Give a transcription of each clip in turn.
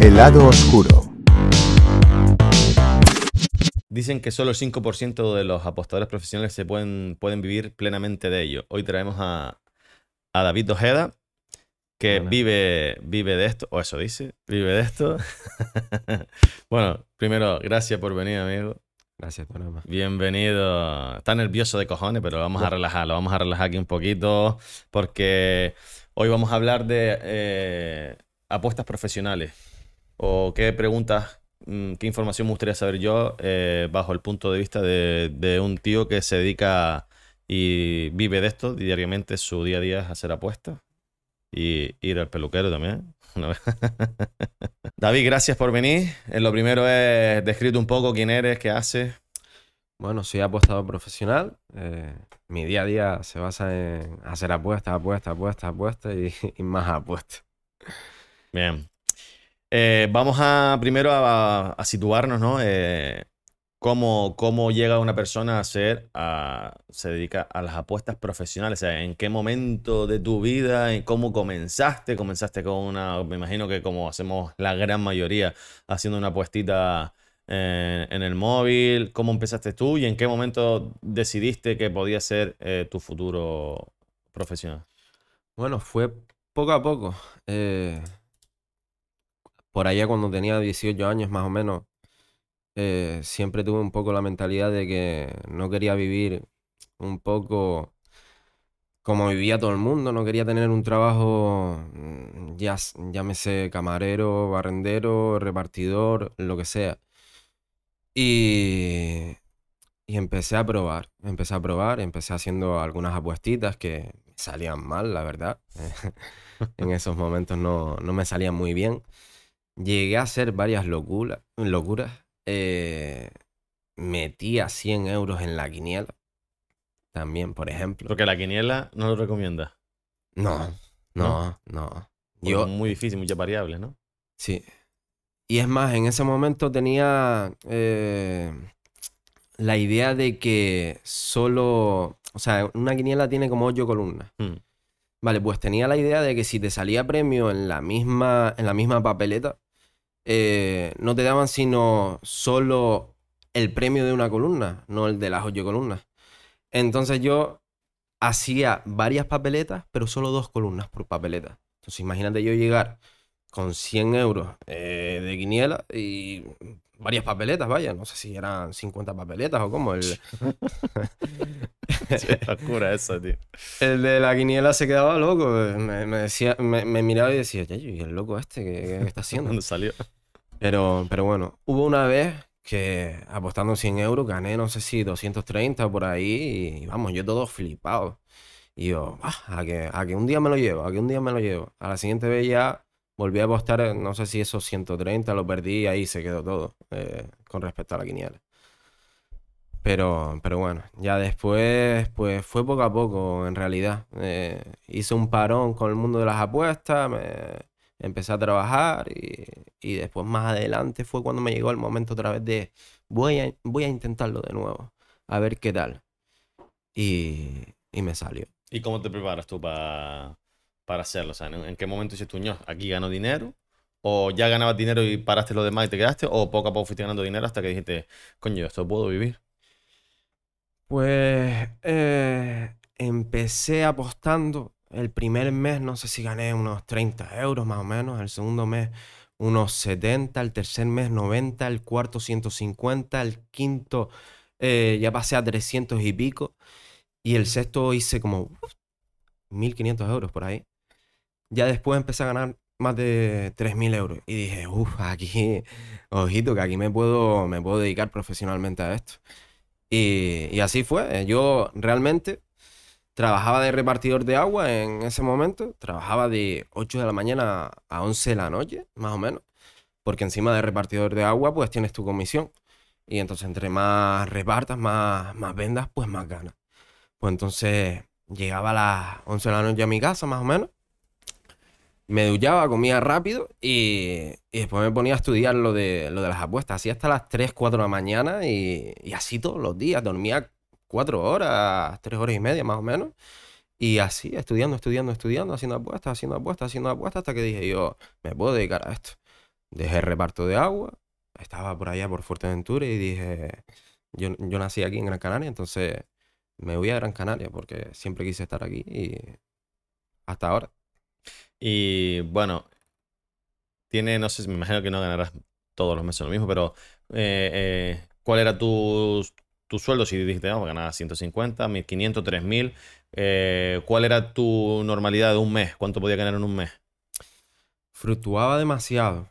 El lado oscuro. Dicen que solo el 5% de los apostadores profesionales se pueden, pueden vivir plenamente de ello. Hoy traemos a, a David Ojeda, que vive, vive de esto, o eso dice, vive de esto. bueno, primero, gracias por venir, amigo. Gracias, por Bienvenido. Está nervioso de cojones, pero vamos a relajarlo. Vamos a relajar aquí un poquito porque hoy vamos a hablar de eh, apuestas profesionales. O qué preguntas Mm, qué información me gustaría saber yo eh, bajo el punto de vista de, un tío que se dedica y vive de esto diariamente, su día a día es hacer apuestas y ir al peluquero también. David, gracias por venir. Eh, lo primero es describirte un poco quién eres, qué haces. Bueno, soy apostador profesional. Eh, mi día a día se basa en hacer apuestas, apuestas, apuestas, apuestas y, y más apuestas. Bien. Eh, vamos a primero a, situarnos, ¿no? Eh, cómo, llega una persona a ser, a, se dedica a las apuestas profesionales? O sea, ¿en qué momento de tu vida, en cómo comenzaste? Comenzaste con una, me imagino que como hacemos la gran mayoría, haciendo una apuestita en, en el móvil. ¿Cómo empezaste tú y en qué momento decidiste que podía ser eh, tu futuro profesional? Bueno, fue poco a poco. Por allá cuando tenía 18 años más o menos, eh, siempre tuve un poco la mentalidad de que no quería vivir un poco como vivía todo el mundo, no quería tener un trabajo, mm, ya, llámese camarero, barrendero, repartidor, lo que sea. Y, y empecé a probar, empecé a probar, empecé haciendo algunas apuestitas que salían mal, la verdad. en esos momentos no, no me salían muy bien. Llegué a hacer varias locuras. locuras. Eh, metía 100 euros en la quiniela. También, por ejemplo. Porque la quiniela no lo recomienda. No, no, no. Yo, muy difícil, muchas variables, ¿no? Sí. Y es más, en ese momento tenía eh, la idea de que solo. O sea, una quiniela tiene como ocho columnas. Hmm. Vale, pues tenía la idea de que si te salía premio en la misma, en la misma papeleta, eh, no te daban sino solo el premio de una columna, no el de las ocho columnas. Entonces yo hacía varias papeletas, pero solo dos columnas por papeleta. Entonces imagínate yo llegar con 100 euros eh, de quiniela y varias papeletas, vaya, no sé si eran 50 papeletas o cómo. El... locura eso, tío. El de la quiniela se quedaba loco. Me, decía, me, miraba y decía, ¿y el loco este qué, está haciendo? ¿Dónde salió? Pero, pero bueno, hubo una vez que apostando 100 euros gané, no sé si 230 por ahí, y vamos, yo todo flipado. Y yo, ah, a, que, a que un día me lo llevo, a que un día me lo llevo. A la siguiente vez ya volví a apostar, no sé si esos 130 lo perdí y ahí se quedó todo eh, con respecto a la quiniela. Pero, pero bueno, ya después, pues fue poco a poco en realidad. Eh, hice un parón con el mundo de las apuestas, me, empecé a trabajar y, después más adelante fue cuando me llegó el momento otra vez de voy a, voy a intentarlo de nuevo, a ver qué tal. Y, me salió. ¿Y cómo te preparas tú para hacerlo? O sea, ¿en, qué momento dices tú, no, aquí gano dinero? ¿O ya ganabas dinero y paraste lo demás y te quedaste? ¿O poco a poco fuiste ganando dinero hasta que dijiste, coño, esto puedo vivir? Pues eh, empecé apostando el primer mes no sé si gané unos 30 euros más o menos, el segundo mes unos 70, el tercer mes 90, el cuarto 150, el quinto eh, ya pasé a 300 y pico y el sexto hice como 1500 euros por ahí. Ya después empecé a ganar más de 3000 euros y dije, uff, aquí, ojito, que aquí me puedo, me puedo dedicar profesionalmente a esto. Y, y así fue. Yo realmente Trabajaba de repartidor de agua en ese momento. Trabajaba de 8 de la mañana a 11 de la noche, más o menos. Porque encima de repartidor de agua, pues tienes tu comisión. Y entonces, entre más repartas, más, más vendas, pues más ganas. Pues entonces, llegaba a las 11 de la noche a mi casa, más o menos. Me duchaba, comía rápido y, después me ponía a estudiar lo de, lo de las apuestas. Así hasta las 3, 4 de la mañana y, así todos los días. Dormía cuatro horas, tres horas y media más o menos. Y así, estudiando, estudiando, estudiando, haciendo apuestas, haciendo apuestas, haciendo apuestas, hasta que dije yo, me puedo dedicar a esto. dejé el reparto de agua, estaba por allá por Fuerteventura y dije, yo, yo nací aquí en Gran Canaria, entonces me voy a Gran Canaria porque siempre quise estar aquí y hasta ahora. Y bueno, tiene, no sé, me imagino que no ganarás todos los meses lo mismo, pero eh, eh, ¿cuál era tu, tu sueldo? Si dijiste, vamos, ganabas 150, 1500, 3000, eh, ¿cuál era tu normalidad de un mes? ¿Cuánto podía ganar en un mes? Fluctuaba demasiado.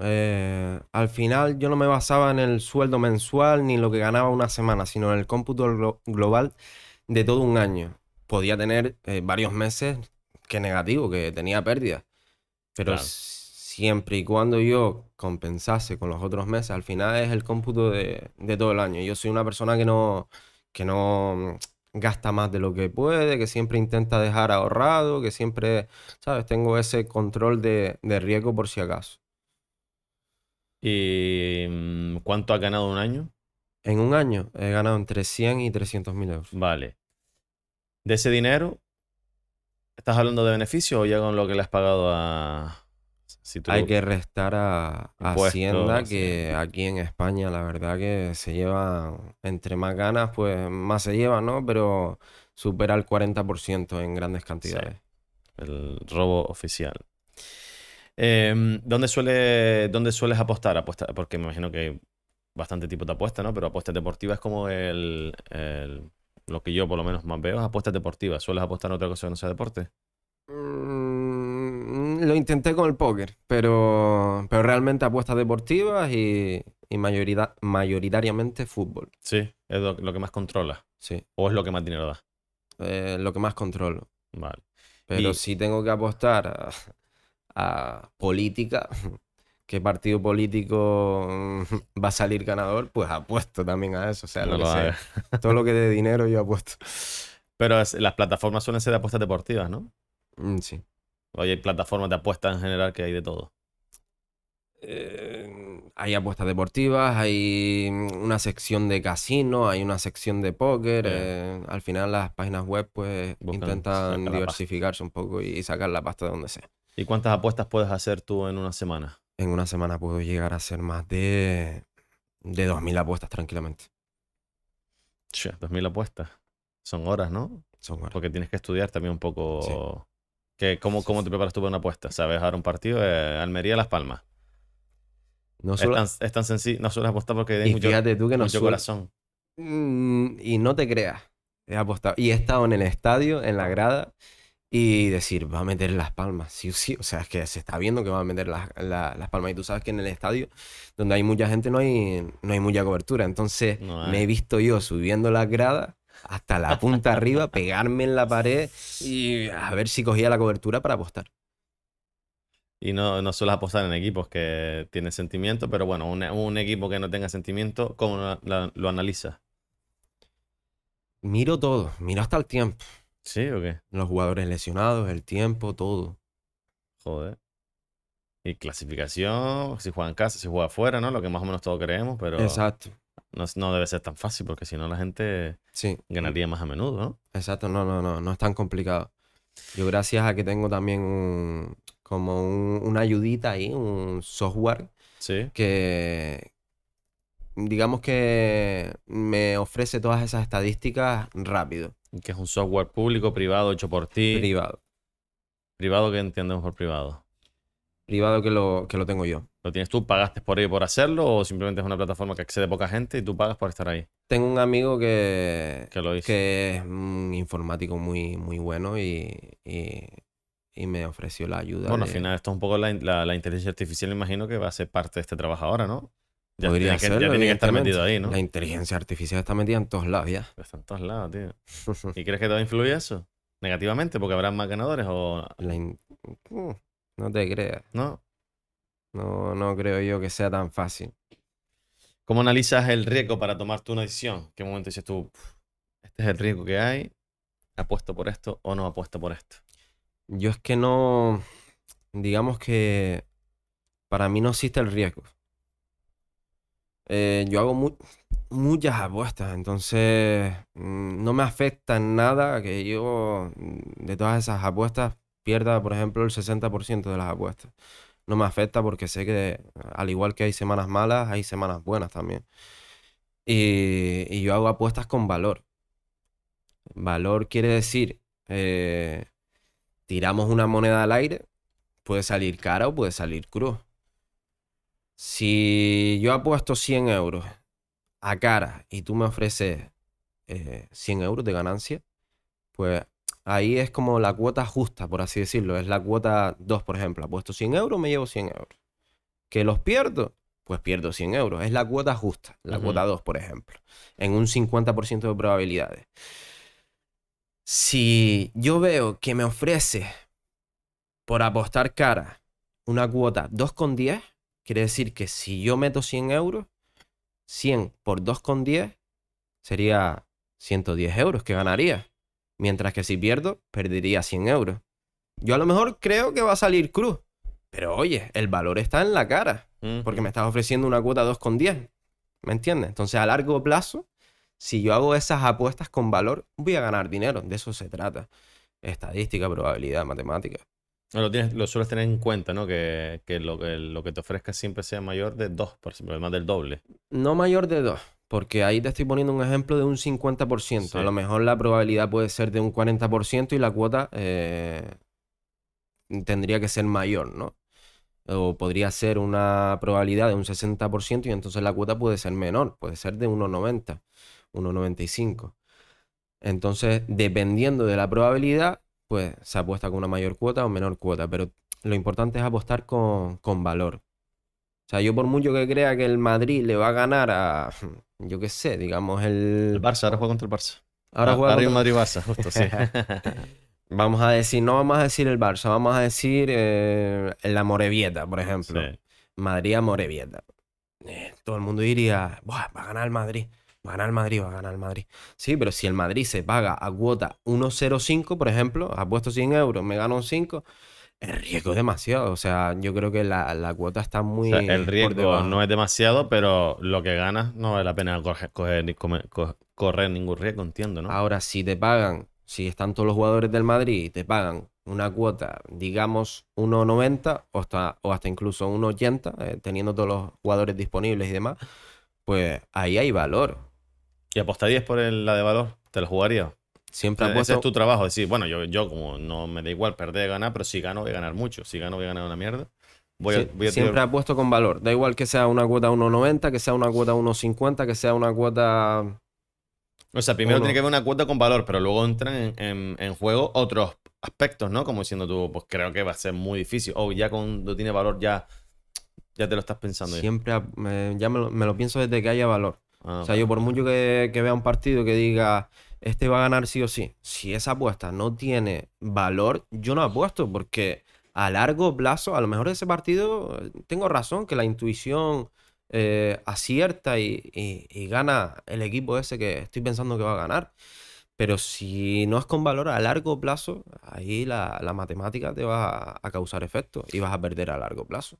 Eh, al final yo no me basaba en el sueldo mensual ni lo que ganaba una semana, sino en el cómputo glo- global de todo un año. Podía tener varios meses que negativo, que tenía pérdidas. Pero Claro. siempre y cuando yo compensase con los otros meses, al final es el cómputo de, de todo el año. Yo soy una persona que no, que no mm, gasta más de lo que puede, que siempre intenta dejar ahorrado, que siempre, ¿sabes? Tengo ese control de, de riesgo por si acaso. ¿Y mm, cuánto has ganado un año? En un año he ganado entre 100 y 300 mil euros. Vale. De ese dinero, ¿estás hablando de beneficio o ya con lo que le has pagado a... Si tú- Hay que restar a, Hacienda, que aquí en España la verdad que se lleva, entre más ganas, pues más se lleva, ¿no? Pero supera el 40% en grandes cantidades. El robo oficial. Em, ¿dónde, suele, ¿Dónde sueles apostar? Apuesta, porque me imagino que bastante tipo de apuestas, ¿no? Pero apuestas deportivas es como el, el- lo que yo por lo menos más veo, es apuestas deportivas. ¿Sueles apostar en otra cosa que no sea deporte? Mm, lo intenté con el póker, pero, pero realmente apuestas deportivas y, y mayorida- mayoritariamente fútbol. Sí, es lo, lo que más controlas. Sí, ¿O es lo que más dinero da? eh, lo que más controlo. Vale. Pero Y- si tengo que apostar a, a política, qué partido político mm, va a salir ganador, pues apuesto también a eso. O sea, No lo que lo sea. Todo lo que dé dinero yo apuesto. Pero es- las plataformas suelen ser de apuestas deportivas, ¿no? Mm, sí. O hay plataformas de apuestas en general que hay de todo. Eh, hay apuestas deportivas, hay mm, una sección de casino, hay una sección de póker. Eh, al final las páginas web pues Buscan intentan diversificarse un poco y sacar la pasta de donde sea. ¿Y cuántas apuestas puedes hacer tú en una semana? En una semana puedo llegar a hacer más de, de 2.000 apuestas tranquilamente. Che, 2.000 apuestas. Son horas, ¿no? Son horas. Porque tienes que estudiar también un poco. Que, ¿cómo, ¿Cómo te preparas tú para una apuesta? ¿Sabes ahora un partido? Eh, Almería-Las Palmas. No Es tan, es tan sencillo. No sueles apostar porque y mucho, fíjate tú que no mucho suelo- corazón. Mm, y no te creas, he apostado. Y he estado en el estadio, en la grada, y decir, va a meter las palmas, sí o sí. O sea, es que se está viendo que va a meter las, la- las palmas. Y tú sabes que en el estadio, donde hay mucha gente, no hay, no hay mucha cobertura. Entonces, No me he visto yo subiendo las gradas hasta la punta arriba, pegarme en la pared y a ver si cogía la cobertura para apostar. Y no, no sueles apostar en equipos que tienen sentimiento, pero bueno, un, un equipo que no tenga sentimiento, ¿cómo lo, la- lo analizas? Miro todo, miro hasta el tiempo. ¿Sí o qué? Los jugadores lesionados, el tiempo, todo. Joder. Y clasificación, si juega en casa, si juega afuera, ¿no? Lo que más o menos todos creemos, pero Exacto. no, no debe ser tan fácil porque si no la gente Sí. ganaría más a menudo, ¿no? Exacto, no, no, no, no es tan complicado. Yo gracias a que tengo también un- como un- una ayudita ahí, un software Sí. que digamos que me ofrece todas esas estadísticas rápido, Que es un software público, privado, hecho por ti. privado, Privado, ¿qué entendemos por privado? privado que lo, que lo tengo yo. ¿Lo tienes tú? ¿Pagaste por ello por hacerlo o simplemente es una plataforma que accede poca gente y tú pagas por estar ahí? Tengo un amigo que, Que lo hizo. que es un informático muy, muy bueno y, y- y me ofreció la ayuda. Bueno, al final esto es un poco la, la- la inteligencia artificial, imagino que va a ser parte de este trabajo ahora, ¿no? Ya Podría tiene que, ya serlo, tiene que estar metido ahí, ¿no? La inteligencia artificial está metida en todos lados ya. Está en todos lados, tío. ¿Y crees que te va a influir eso? ¿Negativamente? ¿Porque habrán más ganadores o La in- Mm, No te creas. no? No, no creo yo que sea tan fácil. ¿Cómo analizas el riesgo para tomar una decisión? ¿Qué momento dices tú, "Uf, este es el riesgo que hay, apuesto por esto o no apuesto por esto? Yo es que no. Digamos que para mí no existe el riesgo. Eh, yo hago mu- muchas apuestas, entonces mm, no me afecta en nada que yo mm, de todas esas apuestas pierda, por ejemplo, el 60% de las apuestas. no me afecta porque sé que al igual que hay semanas malas, hay semanas buenas también. Y, y yo hago apuestas con valor. Valor quiere decir, eh, tiramos una moneda al aire, puede salir cara o puede salir cruz. Si yo apuesto 100 euros a cara y tú me ofreces 100 eh, euros de ganancia, pues ahí es como la cuota justa, por así decirlo. Es la cuota 2, por ejemplo. Apuesto 100 euros, me llevo 100 euros. ¿Que los pierdo? Pues pierdo 100 euros. Es la cuota justa, la cuota 2, por ejemplo. En un 50% de probabilidades. Si yo veo que me ofrece por apostar cara una cuota 2,10, quiere decir que si yo meto 100 euros, 100 por 2,10 sería 110 euros que ganaría. Mientras que si pierdo, perdería 100 euros. Yo a lo mejor creo que va a salir cruz. Pero oye, el valor está en la cara. Porque me estás ofreciendo una cuota 2,10. ¿Me entiendes? Entonces a largo plazo, si yo hago esas apuestas con valor, voy a ganar dinero. De eso se trata. Estadística, probabilidad, matemática. Lo, tienes, lo sueles tener en cuenta, ¿no? Que, lo, que lo que te ofrezca siempre sea mayor de 2, por ejemplo, más del doble. No mayor de 2. Porque ahí te estoy poniendo un ejemplo de un 50%. A lo mejor la probabilidad puede ser de un 40% y la cuota eh, tendría que ser mayor, ¿no? O podría ser una probabilidad de un 60% y entonces la cuota puede ser menor, puede ser de 1,90, 1,95. Entonces, dependiendo de la probabilidad, pues se apuesta con una mayor cuota o menor cuota, pero lo importante es apostar con, con valor. O sea, yo por mucho que crea que el Madrid le va a ganar a, yo qué sé, digamos el... El Barça, ahora juega contra el Barça. Ahora juega contra... el Madrid-Barça, justo, sí. vamos a decir, no vamos a decir el Barça, vamos a decir eh, la Morevieta, por ejemplo. Madrid a Morevieta. Eh, todo el mundo diría, va a ganar el Madrid. Va a ganar el Madrid, va a ganar el Madrid. Sí, pero si el Madrid se paga a cuota 1.05, por ejemplo, ha puesto 100 euros, me gano un 5, el riesgo es demasiado. O sea, yo creo que la, cuota está muy. el riesgo no es demasiado, pero lo que ganas no vale la pena correr, ningún riesgo, entiendo, ¿no? Ahora, si te pagan, si están todos los jugadores del Madrid y te pagan una cuota, digamos, 1,90 o hasta, o hasta incluso 1,80, eh, teniendo todos los jugadores disponibles y demás, pues ahí hay valor. ¿Y apostarías por la de valor? ¿Te lo jugaría? Siempre Ese es tu trabajo, decir, bueno, yo, yo como no me da igual perder o ganar, pero si gano voy a ganar mucho. Si gano voy a ganar una mierda. Voy siempre apuesto con valor. Da igual que sea una cuota 1.90, que sea una cuota 1.50, que sea una cuota... O sea, primero tiene que haber una cuota con valor, pero luego entran en, juego otros aspectos, ¿no? Como diciendo tú, pues creo que va a ser muy difícil. O ya cuando tiene valor ya, ya te lo estás pensando. Siempre, ya me lo, pienso desde que haya valor. Ah, o sea, yo por mucho que, que, vea un partido que diga, este va a ganar sí o sí. Si esa apuesta no tiene valor, yo no apuesto porque a largo plazo, a lo mejor ese partido, tengo razón, que la intuición eh, acierta y, gana el equipo ese que estoy pensando que va a ganar. Pero si no es con valor a largo plazo, ahí la, matemática te va a, causar efecto y vas a perder a largo plazo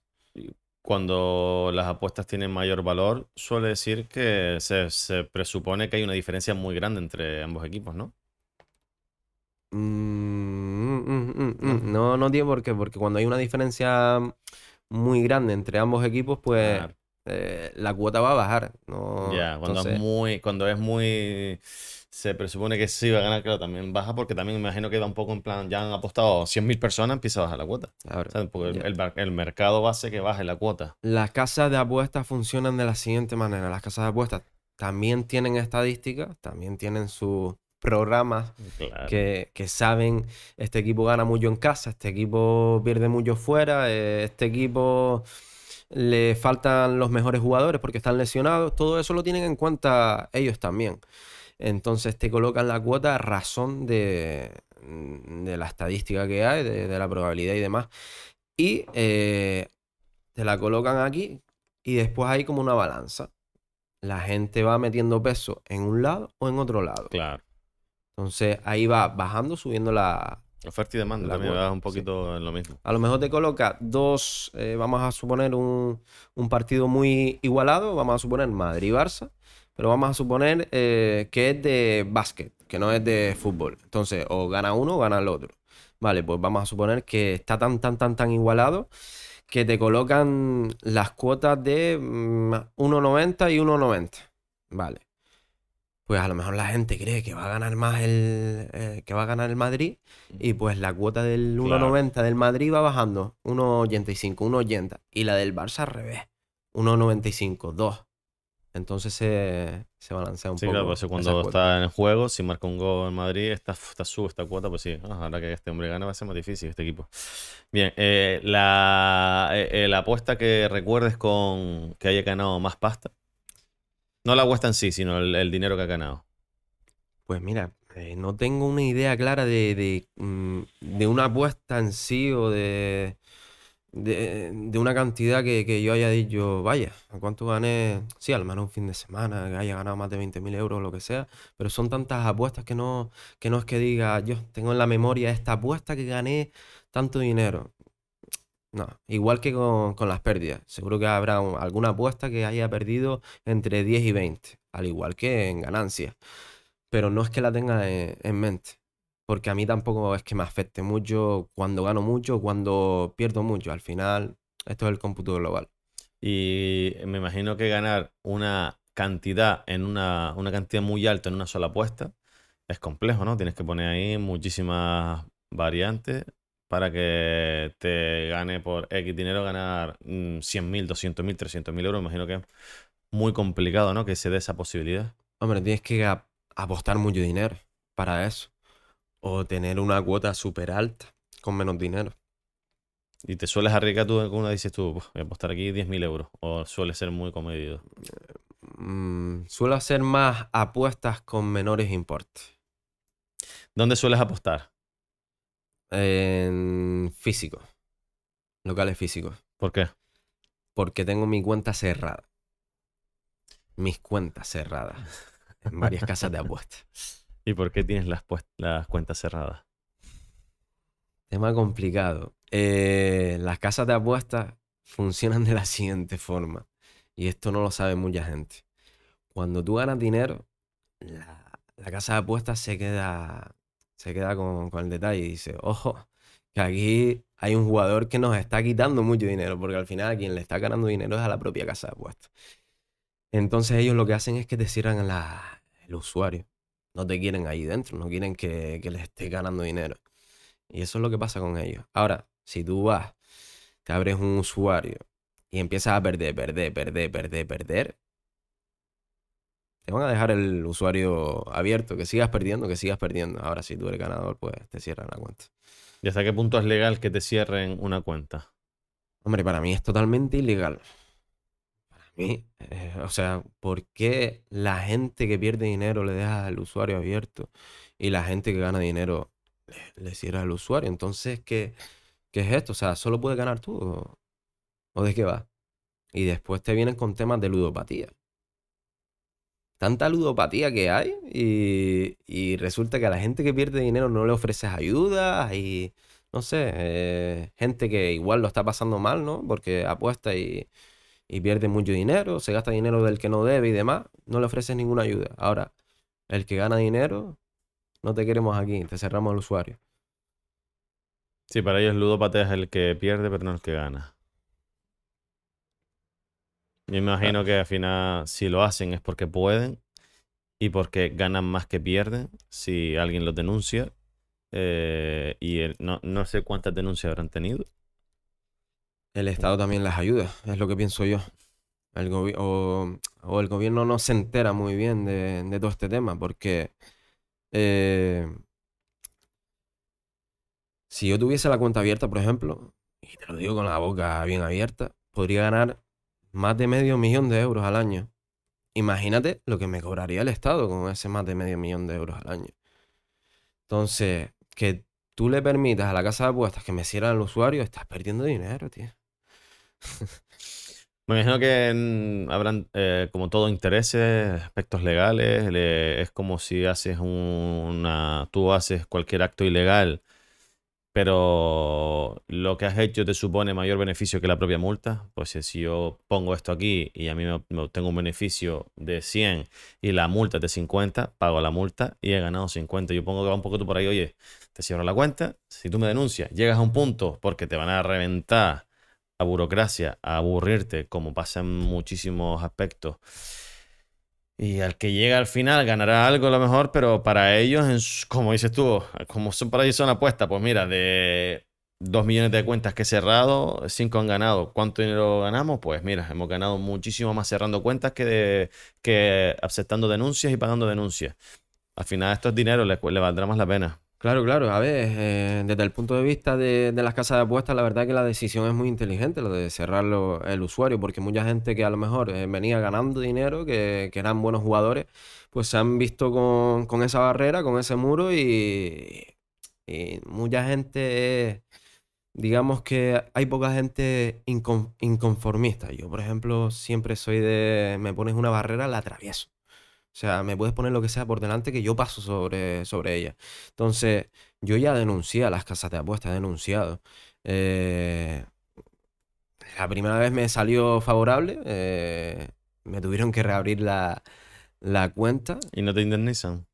cuando las apuestas tienen mayor valor, suele decir que se, presupone que hay una diferencia muy grande entre ambos equipos, ¿no? Mm, mm, mm, no, no tiene por qué, porque cuando hay una diferencia muy grande entre ambos equipos, pues eh, la cuota va a bajar. ya, cuando, es muy, cuando es muy se presupone que sí va a ganar, claro, también baja porque también me imagino que va un poco en plan, ya han apostado 100.000 personas, empieza a bajar la cuota. Porque el, mercado hace que baje la cuota. Las casas de apuestas funcionan de la siguiente manera. Las casas de apuestas también tienen estadísticas, también tienen sus programas que, saben, este equipo gana mucho en casa, este equipo pierde mucho fuera, eh, este equipo le faltan los mejores jugadores porque están lesionados, todo eso lo tienen en cuenta ellos también. Entonces te colocan la cuota a razón de, de la estadística que hay, de, la probabilidad y demás. Y eh, te la colocan aquí y después hay como una balanza. La gente va metiendo peso en un lado o en otro lado. Claro. Entonces ahí va bajando, subiendo la, Oferta y demanda también un poquito en lo mismo. A lo mejor te coloca dos, eh, vamos a suponer un, un, partido muy igualado, vamos a suponer Madrid-Barça, pero vamos a suponer eh, que es de básquet, que no es de fútbol. Entonces, o gana uno o gana el otro. Vale, pues vamos a suponer que está tan, tan, tan, tan igualado que te colocan las cuotas de 1,90 mm, y 1,90. Vale. Pues a lo mejor la gente cree que va a ganar más el eh, que va a ganar el Madrid y pues la cuota del 1,90 del Madrid va bajando 1,85, 1,80 y la del Barça al revés, 1,95, 2. Entonces se, se balancea un sí, poco. Sí, claro, pues cuando está en el juego, si marca un gol en Madrid, está, está sube esta cuota, pues sí, ahora que este hombre gana va a ser más difícil este equipo. Bien, eh, la, eh, la apuesta que recuerdes con que haya ganado más pasta. No la apuesta en sí, sino el, dinero que ha ganado. Pues mira, eh, no tengo una idea clara de, de, mm, de una apuesta en sí o de de, una cantidad que, yo haya dicho, vaya, ¿a cuánto gané? Sí, al menos un fin de semana, que haya ganado más de 20.000 euros o lo que sea, pero son tantas apuestas que no, que no es que diga, yo tengo en la memoria esta apuesta que gané tanto dinero. No, igual que con, las pérdidas. Seguro que habrá alguna apuesta que haya perdido entre 10 y 20, al igual que en ganancias. Pero no es que la tenga en mente porque a mí tampoco es que me afecte mucho cuando gano mucho cuando pierdo mucho. Al final, esto es el cómputo global. Y me imagino que ganar una cantidad en una, una cantidad muy alta en una sola apuesta es complejo, ¿no? Tienes que poner ahí muchísimas variantes para que te gane por X dinero ganar 100.000, 200.000, 300.000 euros. Imagino que es muy complicado, ¿no? Que se dé esa posibilidad. Hombre, tienes que apostar mucho dinero para eso o tener una cuota súper alta con menos dinero. ¿Y te sueles arriesgar tú una dices tú, voy a apostar aquí 10.000 euros? ¿O suele ser muy comedido? Mm, suelo hacer más apuestas con menores importes. ¿Dónde sueles apostar? En físicos. Locales físicos. ¿Por qué? Porque tengo mi cuenta cerrada. Mis cuentas cerradas. En varias casas de apuestas. ¿Y por qué tienes las, las cuentas cerradas? Tema complicado. Eh, las casas de apuestas funcionan de la siguiente forma. Y esto no lo sabe mucha gente. Cuando tú ganas dinero, la, casa de apuestas se queda, se queda con, con el detalle y dice, ojo, que aquí hay un jugador que nos está quitando mucho dinero, porque al final a quien le está ganando dinero es a la propia casa de. Entonces ellos lo que hacen es que te cierran el usuario no te quieren ahí dentro, no quieren que, les estés ganando dinero. Y eso es lo que pasa con ellos. Ahora, si tú vas, te abres un usuario y empiezas a perder, perder, perder, perder, perder, te van a dejar el usuario abierto, que sigas perdiendo, que sigas perdiendo. Ahora, si tú eres ganador, pues te cierran la cuenta. ¿Y hasta qué punto es legal que te cierren una cuenta? Hombre, para mí es totalmente ilegal. Eh, o sea, ¿por qué la gente que pierde dinero le deja al usuario abierto y la gente que gana dinero le, cierra al usuario? Entonces, ¿qué, ¿qué es esto? O sea, ¿solo puedes ganar tú? ¿O, o de qué va? Y después te vienen con temas de ludopatía. Tanta ludopatía que hay y, y resulta que a la gente que pierde dinero no le ofreces ayuda y, no sé, eh, gente que igual lo está pasando mal, ¿no? Porque apuesta y y pierde mucho dinero, se gasta dinero del que no debe y demás, no le ofreces ninguna ayuda. Ahora, el que gana dinero, no te queremos aquí, te cerramos el usuario. Sí, para ellos ludópata es el que pierde, pero no el que gana. Yo imagino que al final, si lo hacen es porque pueden y porque ganan más que pierden. Si alguien los denuncia, eh, y no, no sé cuántas denuncias habrán tenido, el Estado también las ayuda, es lo que pienso yo. El o, el gobierno no se entera muy bien de, todo este tema, porque eh, si yo tuviese la cuenta abierta, por ejemplo, y te lo digo con la boca bien abierta, podría ganar más de medio millón de euros al año. Imagínate lo que me cobraría el Estado con ese más de medio millón de euros al año. Entonces, que tú le permitas a la casa de apuestas que me cierran el usuario, estás perdiendo dinero, tío. Me imagino que habrán, eh, como todo, intereses, aspectos legales. es como si haces una. Tú haces cualquier acto ilegal, pero lo que has hecho te supone mayor beneficio que la propia multa. Pues si yo pongo esto aquí y a mí me, obtengo un beneficio de 100 y la multa es de 50, pago la multa y he ganado 50. Yo pongo que va un poco por ahí, oye, te cierro la cuenta. Si tú me denuncias, llegas a un punto porque te van a reventar a burocracia, a aburrirte, como pasa en muchísimos aspectos. Y al que llega al final ganará algo a lo mejor, pero para ellos, como dices tú, como son para ellos son apuestas, pues mira, de 2 millones de cuentas que he cerrado, 5 han ganado. ¿Cuánto dinero ganamos? Pues mira, hemos ganado muchísimo más cerrando cuentas que, que aceptando denuncias y pagando denuncias. Al final esto es dinero, le, le valdrá más la pena. Claro, claro. A ver, eh, desde el punto de vista de, las casas de apuestas, la verdad que la decisión es muy inteligente, lo de cerrarlo el usuario, porque mucha gente que a lo mejor eh, venía ganando dinero, que, eran buenos jugadores, pues se han visto con, esa barrera, con ese muro y, mucha gente, digamos que hay poca gente inconformista. Yo, por ejemplo, siempre soy de, me pones una barrera, la atravieso. O sea, me puedes poner lo que sea por delante que yo paso sobre, sobre ella. Entonces, yo ya denuncié a las casas de apuestas, he denunciado. Eh, la primera vez me salió favorable, eh, me tuvieron que reabrir la, cuenta. ¿Y no te indemnizan?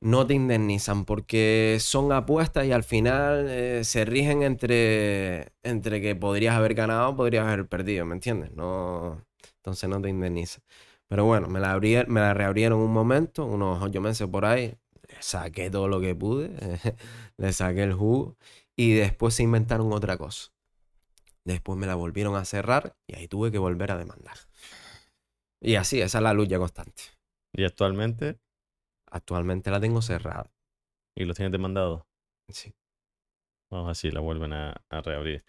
No te indemnizan porque son apuestas y al final eh, se rigen entre, entre que podrías haber ganado o podrías haber perdido, ¿me entiendes? No, entonces no te indemnizan. Pero bueno, me la, me la reabrieron un momento, unos ocho meses por ahí. Le saqué todo lo que pude, le saqué el jugo y después se inventaron otra cosa. Después me la volvieron a cerrar y ahí tuve que volver a demandar. Y así, esa es la lucha constante. ¿Y actualmente? Actualmente la tengo cerrada. ¿Y los tienes demandado? Sí. Vamos así, la vuelven a, a reabrir.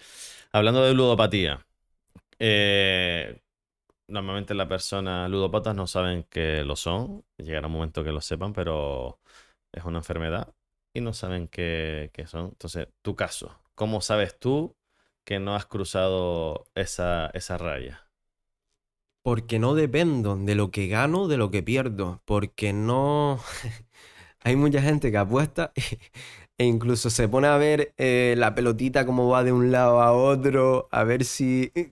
Hablando de ludopatía, eh, normalmente las personas ludopatas no saben que lo son. Llegará un momento que lo sepan, pero es una enfermedad y no saben qué, son. Entonces, tu caso, ¿cómo sabes tú que no has cruzado esa, esa raya? Porque no dependo de lo que gano, de lo que pierdo. Porque no... Hay mucha gente que apuesta e incluso se pone a ver eh, la pelotita cómo va de un lado a otro, a ver si eh,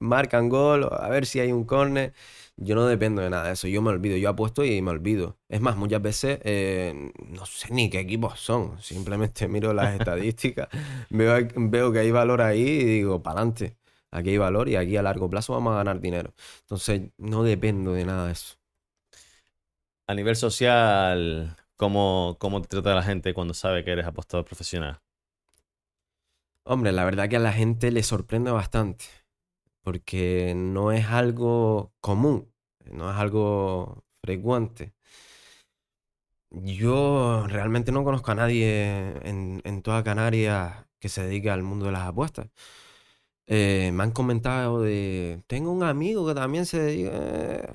marcan gol, a ver si hay un córner. Yo no dependo de nada de eso, yo me olvido, yo apuesto y me olvido. Es más, muchas veces eh, no sé ni qué equipos son, simplemente miro las estadísticas, veo, veo que hay valor ahí y digo, para adelante, aquí hay valor y aquí a largo plazo vamos a ganar dinero. Entonces, no dependo de nada de eso. A nivel social, ¿Cómo, te trata la gente cuando sabe que eres apostador profesional? Hombre, la verdad que a la gente le sorprende bastante, porque no es algo común, no es algo frecuente. Yo realmente no conozco a nadie en, toda Canarias que se dedique al mundo de las apuestas. Eh, me han comentado de, tengo un amigo que también se dedica...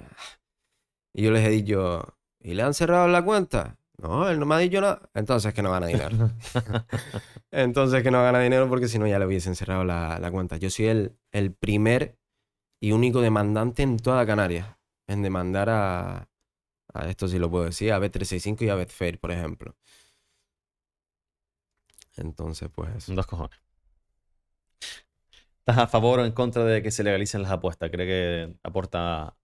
Y yo les he dicho, ¿y le han cerrado la cuenta? No, él no me ha dicho nada. Entonces que no gana dinero. Entonces que no gana dinero porque si no ya le hubiesen cerrado la, cuenta. Yo soy el, el, primer y único demandante en toda Canarias en demandar a, a esto sí lo puedo decir, a Bet365 y a Betfair, por ejemplo. Entonces, pues... Dos cojones. ¿Estás a favor o en contra de que se legalicen las apuestas? ¿Cree que aporta,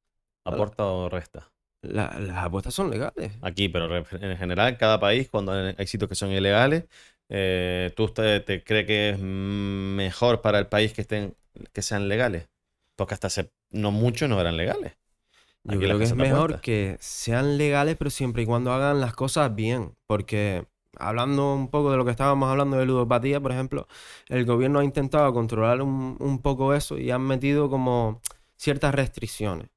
aporta o resta? Las apuestas son legales. Aquí, pero en general, en cada país, cuando hay sitios que son ilegales, eh, ¿tú te, crees que es mejor para el país que estén que sean legales? Porque hasta hace no mucho no eran legales. Yo creo que es mejor que sean legales, pero siempre y cuando hagan las cosas bien. Porque hablando un poco de lo que estábamos hablando de ludopatía, por ejemplo, el gobierno ha intentado controlar un poco eso y han metido como ciertas restricciones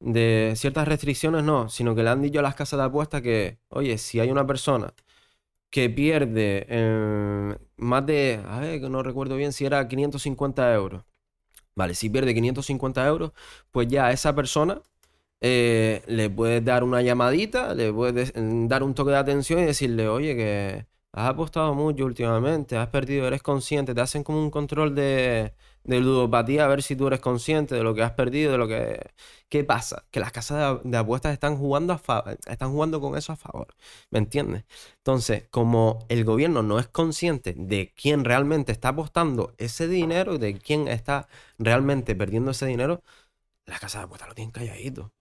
de ciertas restricciones, no, sino que le han dicho a las casas de apuestas que, oye, si hay una persona que pierde eh, más de, a ver, que no recuerdo bien si era 550 euros. Vale, si pierde 550 euros, pues ya a esa persona eh, le puedes dar una llamadita, le puedes dar un toque de atención y decirle, oye, que has apostado mucho últimamente, has perdido, eres consciente, te hacen como un control de, de ludopatía, a ver si tú eres consciente de lo que has perdido, de lo que... ¿Qué pasa? Que las casas de, apuestas están jugando, a están jugando con eso a favor, ¿me entiendes? Entonces, como el gobierno no es consciente de quién realmente está apostando ese dinero, de quién está realmente perdiendo ese dinero, las casas de apuestas lo tienen calladito.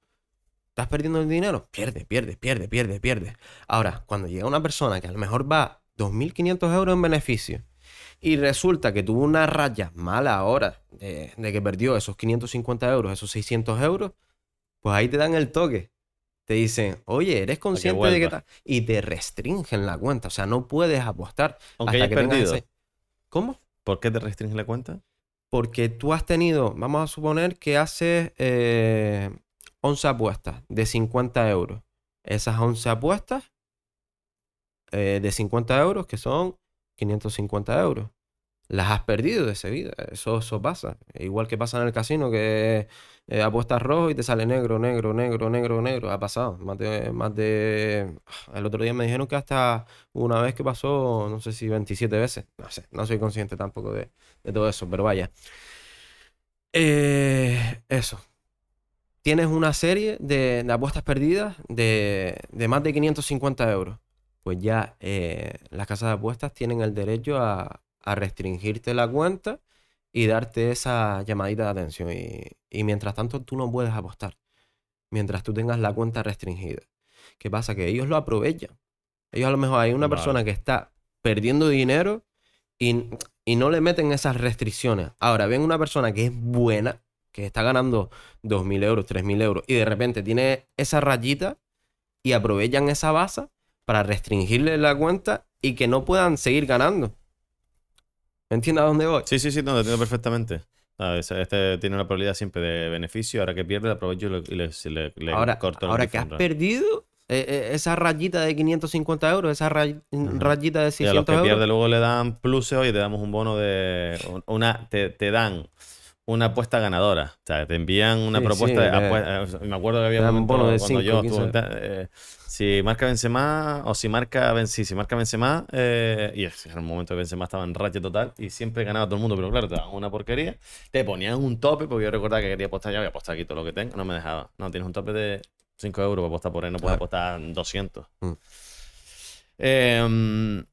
¿Estás perdiendo el dinero? Pierde, pierde, pierde, pierde, pierde. Ahora, cuando llega una persona que a lo mejor va 2.500 euros en beneficio, y resulta que tuvo una raya mala ahora de, de que perdió esos 550 euros, esos 600 euros, pues ahí te dan el toque. Te dicen, oye, ¿eres consciente de que tal? Y te restringen la cuenta. O sea, no puedes apostar Aunque hasta hayas que perdido. ese- ¿Cómo? ¿Por qué te restringe la cuenta? Porque tú has tenido, vamos a suponer que haces eh, 11 apuestas de 50 euros. Esas 11 apuestas eh, de 50 euros, que son 550 euros, las has perdido de seguida. Eso, eso pasa. Igual que pasa en el casino, que eh, apuestas rojo y te sale negro, negro, negro, negro, negro. Ha pasado. Más de, más de... El otro día me dijeron que hasta una vez que pasó, no sé si 27 veces. No sé, no soy consciente tampoco de, de todo eso, pero vaya. Eh, eso. Tienes una serie de, de apuestas perdidas de, de más de 550 euros. Pues ya eh, las casas de apuestas tienen el derecho a, a restringirte la cuenta y darte esa llamadita de atención. Y, y mientras tanto tú no puedes apostar. Mientras tú tengas la cuenta restringida. ¿Qué pasa? Que ellos lo aprovechan. Ellos a lo mejor hay una Vale. persona que está perdiendo dinero y, y no le meten esas restricciones. Ahora, ven una persona que es buena, que está ganando 2.000 euros, 3.000 euros, y de repente tiene esa rayita y aprovechan esa base para restringirle la cuenta y que no puedan seguir ganando. ¿Me entiendes a dónde voy? Sí, sí, sí, no, te entiendo perfectamente. Ah, Este tiene una probabilidad siempre de beneficio. Ahora que pierde, aprovecho y le, le- le- ahora corto ahora que has perdido eh, eh, esa rayita de 550 euros, esa ray- rayita de Y a los 600 que euros. pierde luego le dan pluses, oye, te damos un bono de. una Te, te dan una apuesta ganadora. O sea, te envían una Sí, propuesta sí, de apuesta. Me acuerdo que había un bono de cuando 5, yo estuve 15. en ta- eh, si marca Benzema o si marca Benzema, si marca Benzema, eh, y en un momento que Benzema estaba en racha total y siempre ganaba todo el mundo, pero claro, te daban una porquería, te ponían un tope, porque yo recordaba que quería apostar ya, voy a apostar aquí todo lo que tengo, no me dejaba. No, tienes un tope de 5 euros para apostar por él, no puedes apostar 200. Mm. Eh,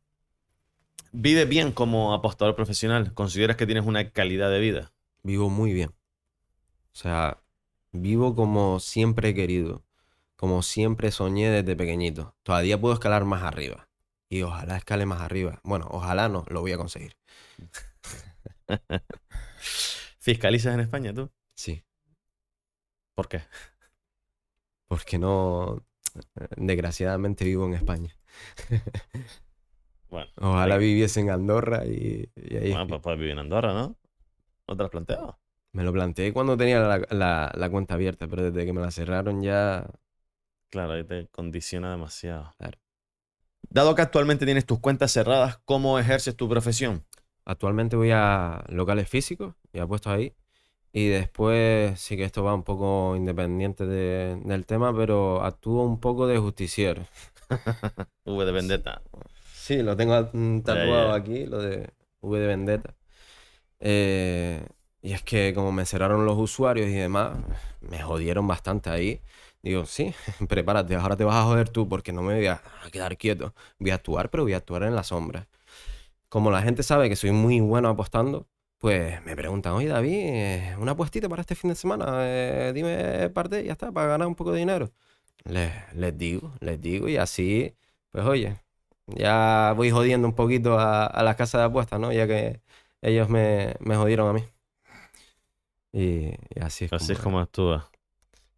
¿Vives bien como apostador profesional? ¿Consideras que tienes una calidad de vida? Vivo muy bien. O sea, vivo como siempre he querido. Como siempre soñé desde pequeñito. Todavía puedo escalar más arriba. Y ojalá escale más arriba. Bueno, ojalá no, lo voy a conseguir. ¿Fiscalizas en España tú? Sí. ¿Por qué? Porque no. Desgraciadamente vivo en España. Bueno, Ojalá ahí- viviese en Andorra y, y ahí. bueno, pues puedes vivir en Andorra, ¿no? ¿No te lo has planteado? Me lo planteé cuando tenía la, la- la cuenta abierta, pero desde que me la cerraron ya. Claro, ahí te condiciona demasiado. Claro. Dado que actualmente tienes tus cuentas cerradas, ¿cómo ejerces tu profesión? Actualmente voy a locales físicos, ya puesto ahí. Y después sí que esto va un poco independiente de- del tema, pero actúo un poco de justiciero. V de Vendetta. Sí, lo tengo mm, tatuado aquí, lo de V de Vendetta. Eh, y es que como me cerraron los usuarios y demás, me jodieron bastante ahí. Digo, sí, prepárate, ahora te vas a joder tú porque no me voy a quedar quieto. Voy a actuar, pero voy a actuar en la sombra. Como la gente sabe que soy muy bueno apostando, pues me preguntan, oye David, eh, una apuestita para este fin de semana, eh, dime parte y ya está, para ganar un poco de dinero. Les, les digo, les digo y así, pues oye, ya voy jodiendo un poquito a, a las casas de apuestas, ¿no? Ya que ellos me, me jodieron a mí. Y, y así es Así es como- como actúas.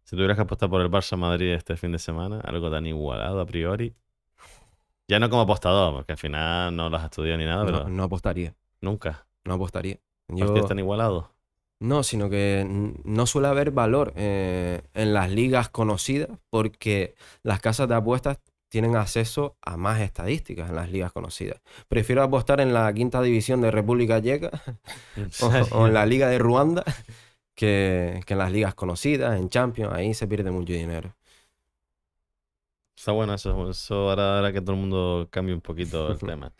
Si tuvieras que apostar por el Barça Madrid este fin de semana, algo tan igualado a priori. Ya no como apostador, porque al final no lo has estudiado ni nada, no, pero no apostaría, nunca. no apostaría. Yo, tan igualados. No, sino que no suele haber valor eh, en las ligas conocidas porque las casas de apuestas tienen acceso a más estadísticas en las ligas conocidas. Prefiero apostar en la quinta división de República Checa o en la liga de Ruanda que, que en las ligas conocidas, en Champions, ahí se pierde mucho dinero. Está bueno eso, eso hará, hará que todo el mundo cambie un poquito el tema.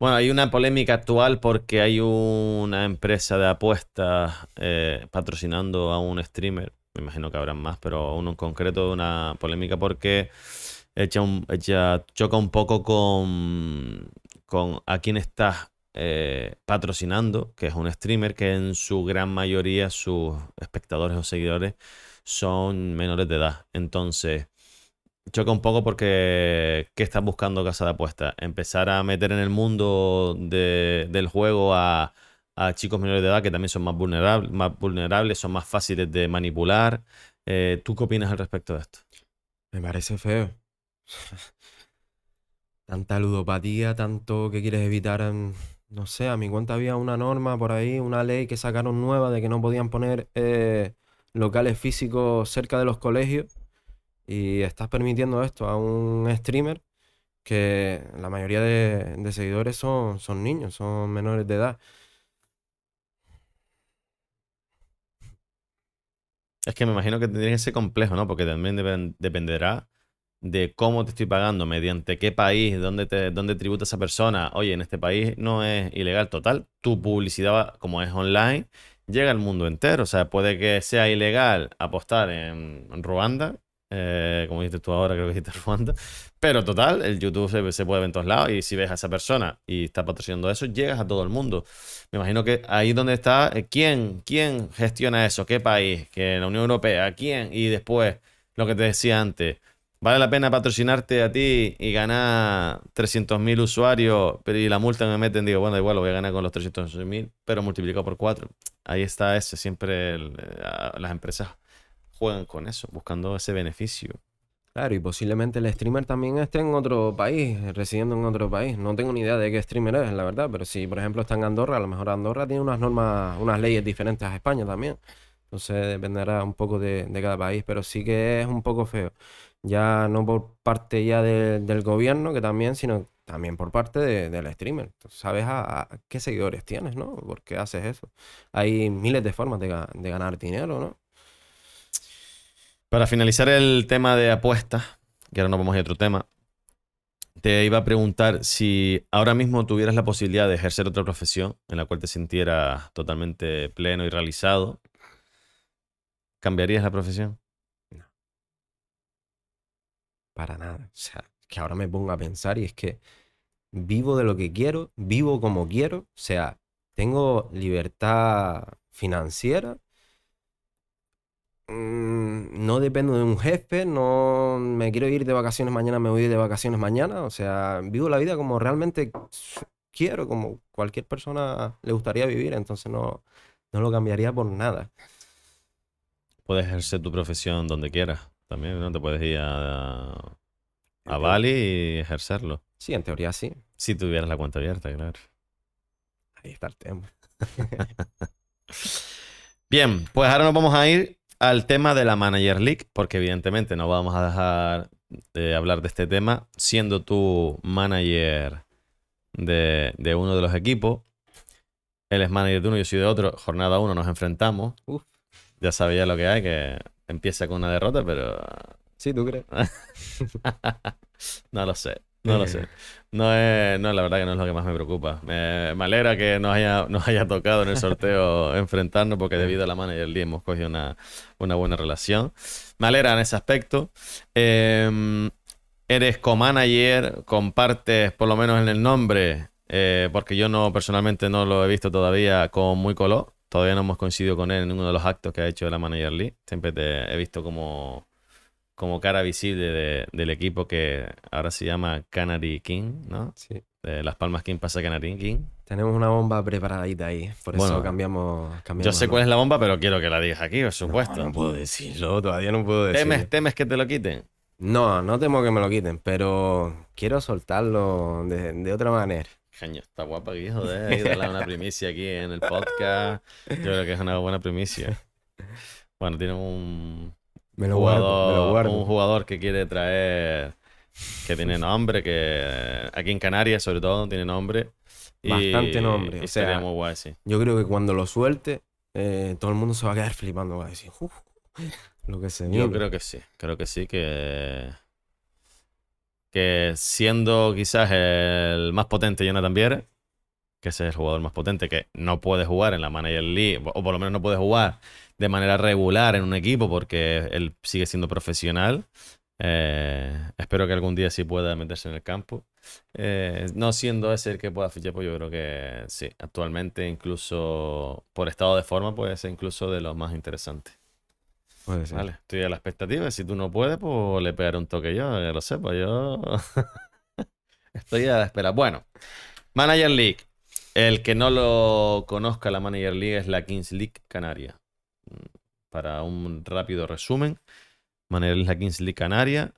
Bueno, hay una polémica actual porque hay una empresa de apuestas eh, patrocinando a un streamer. Me imagino que habrán más, pero uno en concreto, una polémica porque echa un, echa- choca un poco con, con a quién estás eh, patrocinando, que es un streamer que en su gran mayoría sus espectadores o seguidores son menores de edad. Entonces, choca un poco porque ¿qué estás buscando casa de apuestas? Empezar a meter en el mundo del juego a, chicos menores de edad que también son más vulnerables, más vulnerables son más fáciles de manipular. Eh, ¿Tú qué opinas al respecto de esto? Me parece feo. Tanta ludopatía, tanto que quieres evitar. No sé, a mi cuenta había una norma por ahí, una ley que sacaron nueva de que no podían poner eh, locales físicos cerca de los colegios y estás permitiendo esto a un streamer que la mayoría de, seguidores son, son niños, son menores de edad. Es que me imagino que tendría que ser complejo, ¿no? Porque también dependerá de cómo te estoy pagando, mediante qué país, dónde, te, dónde tributa esa persona. Oye, en este país no es ilegal total. Tu publicidad, como es online, llega al mundo entero. O sea, puede que sea ilegal apostar en Ruanda, eh, como dices tú ahora, creo que dijiste Ruanda. Pero total, el YouTube se, puede ver en todos lados y si ves a esa persona y está patrocinando eso, llegas a todo el mundo. Me imagino que ahí donde está, eh, ¿quién, quién gestiona eso? ¿Qué país? ¿Que la Unión Europea? ¿Quién? Y después, lo que te decía antes, ¿vale la pena patrocinarte a ti y ganar 300.000 usuarios, pero y la multa me meten? Digo, bueno, igual lo voy a ganar con los 300.000, pero multiplicado por 4. Ahí está ese, siempre eh, las empresas juegan con eso, buscando ese beneficio. Claro, y posiblemente el streamer también esté en otro país, residiendo en otro país. No tengo ni idea de qué streamer es, la verdad, pero si por ejemplo está en Andorra, a lo mejor Andorra tiene unas normas, unas leyes diferentes a España también. Entonces dependerá un poco de, cada país, pero sí que es un poco feo. Ya no por parte ya del gobierno, que también, sino también por parte del streamer. sabes a, qué seguidores tienes, ¿no? ¿Por qué haces eso? Hay miles de formas de, de ganar dinero, ¿no? Para finalizar el tema de apuestas, que ahora nos vamos a otro tema, te iba a preguntar si ahora mismo tuvieras la posibilidad de ejercer otra profesión en la cual te sintieras totalmente pleno y realizado, ¿cambiarías la profesión? No. Para nada. O sea, que ahora me pongo a pensar y es que vivo de lo que quiero, vivo como quiero, o sea, tengo libertad financiera Mm, no dependo de un jefe, no me quiero ir de vacaciones mañana, me voy de vacaciones mañana. O sea, vivo la vida como realmente quiero, como cualquier persona le gustaría vivir, entonces no, no lo cambiaría por nada. Puedes ejercer tu profesión donde quieras, también, ¿no? Te puedes ir a, a Bali y ejercerlo. Sí, en teoría sí. Si tuvieras la cuenta abierta, claro. Ahí está el tema. Bien, pues ahora nos vamos a ir al tema de la Manager League, porque evidentemente no vamos a dejar de hablar de este tema, siendo tú manager de, uno de los equipos. Él es manager de uno, yo soy de otro. Jornada uno nos enfrentamos. Ya sabía lo que hay, que empieza con una derrota, pero... Sí, ¿tú crees? no lo sé. No lo sé. No es, no, la verdad que no es lo que más me preocupa. Me, alegra que nos haya, nos haya tocado en el sorteo enfrentarnos porque debido a la manager Lee hemos cogido una, buena relación. Me alegra en ese aspecto. Em, eres co-manager, compartes por lo menos en el nombre, eh, porque yo no personalmente no lo he visto todavía con Muy Color. Todavía no hemos coincidido con él en uno de los actos que ha hecho de la manager Lee. Siempre te he visto como como cara visible del equipo que ahora se llama Canary King, ¿no? Sí. De Las Palmas King pasa Canary King. Tenemos una bomba preparadita ahí, por eso cambiamos, Yo sé cuál es la bomba, pero quiero que la digas aquí, por supuesto. No, puedo decirlo, todavía no puedo decirlo. ¿Temes, ¿Temes que te lo quiten? No, no temo que me lo quiten, pero quiero soltarlo de, otra manera. Caño, está guapa aquí, joder, darle una primicia aquí en el podcast. Yo creo que es una buena primicia. Bueno, tiene un, me lo, guardo, Un jugador que quiere traer, que tiene nombre, que aquí en Canarias sobre todo tiene nombre. Bastante nombre. Y sería muy guay, sí. Yo creo que cuando lo suelte, eh, todo el mundo se va a quedar flipando. Va a decir, lo que se Yo creo que sí, creo que sí, que que siendo quizás el más potente Jonathan Viera, que es el jugador más potente que no puede jugar en la Manager League, o por lo menos no puede jugar de manera regular en un equipo porque él sigue siendo profesional. Eh, espero que algún día sí pueda meterse en el campo. Eh, no siendo ese el que pueda fichar, pues yo creo que sí, actualmente incluso por estado de forma puede ser incluso de los más interesantes. Estoy a la expectativa. Si tú no puedes, pues le pegaré un toque yo, ya lo sepa. Yo estoy a la espera. Bueno, Manager League. El que no lo conozca, la Manager League es la Kings League Canaria. Mm, Para un rápido resumen, Manager League es la Kings League Canaria.